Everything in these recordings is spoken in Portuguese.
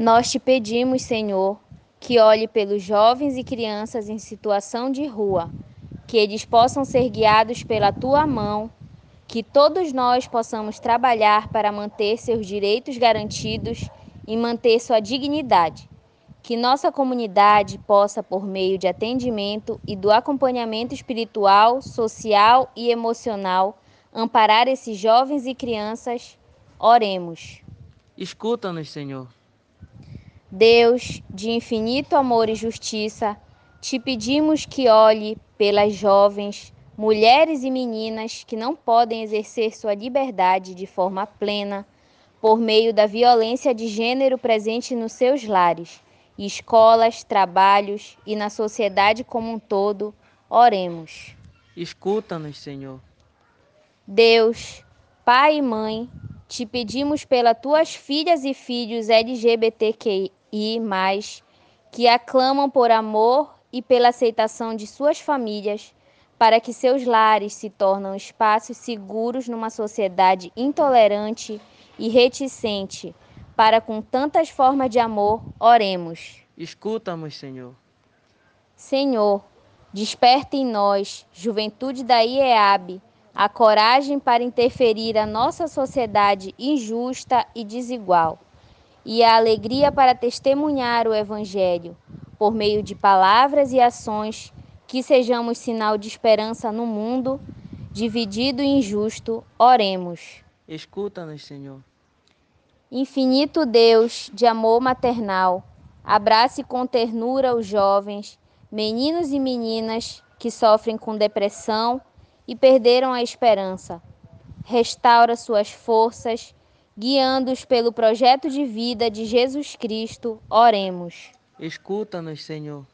Nós te pedimos, Senhor, que olhe pelos jovens e crianças em situação de rua, que eles possam ser guiados pela tua mão, que todos nós possamos trabalhar para manter seus direitos garantidos e manter sua dignidade. Que nossa comunidade possa, por meio de atendimento e do acompanhamento espiritual, social e emocional, amparar esses jovens e crianças. Oremos. Escuta-nos, Senhor. Deus, de infinito amor e justiça, te pedimos que olhe pelas jovens, mulheres e meninas que não podem exercer sua liberdade de forma plena por meio da violência de gênero presente nos seus lares, escolas, trabalhos e na sociedade como um todo. Oremos. Escuta-nos, Senhor. Deus, Pai e Mãe, te pedimos pelas tuas filhas e filhos LGBTQI, que aclamam por amor e pela aceitação de suas famílias, para que seus lares se tornem espaços seguros numa sociedade intolerante e reticente, para com tantas formas de amor, oremos. Escuta-nos, Senhor. Senhor, desperta em nós, juventude da IEAB, a coragem para interferir a nossa sociedade injusta e desigual, e a alegria para testemunhar o Evangelho, por meio de palavras e ações, que sejamos sinal de esperança no mundo, dividido e injusto, oremos. Escuta-nos, Senhor. Infinito Deus de amor maternal, abrace com ternura os jovens, meninos e meninas que sofrem com depressão e perderam a esperança. Restaura suas forças, guiando-os pelo projeto de vida de Jesus Cristo. Oremos. Escuta-nos, Senhor.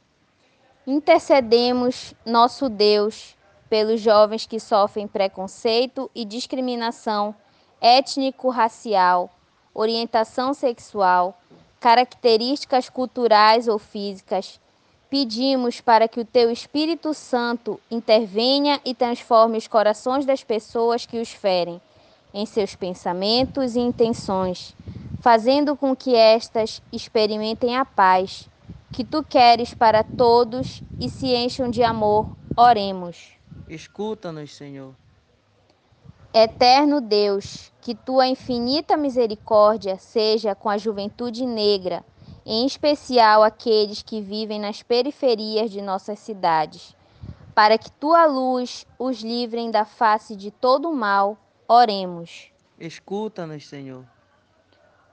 Intercedemos, nosso Deus, pelos jovens que sofrem preconceito e discriminação étnico-racial, orientação sexual, características culturais ou físicas, Pedimos para que o Teu Espírito Santo intervenha e transforme os corações das pessoas que os ferem, em seus pensamentos e intenções, fazendo com que estas experimentem a paz que Tu queres para todos e se encham de amor. Oremos. Escuta-nos, Senhor. Eterno Deus, que Tua infinita misericórdia seja com a juventude negra em especial aqueles que vivem nas periferias de nossas cidades, para que tua luz os livrem da face de todo o mal. Oremos. Escuta-nos, Senhor.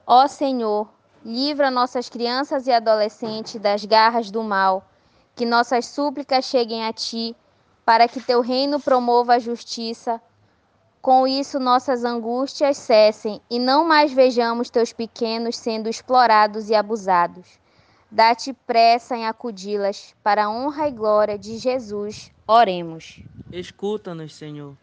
Ó Senhor, livra nossas crianças e adolescentes das garras do mal, que nossas súplicas cheguem a ti, para que teu reino promova a justiça com isso, nossas angústias cessem e não mais vejamos teus pequenos sendo explorados e abusados. Dá-te pressa em acudi-las, para a honra e glória de Jesus. Oremos. Escuta-nos, Senhor.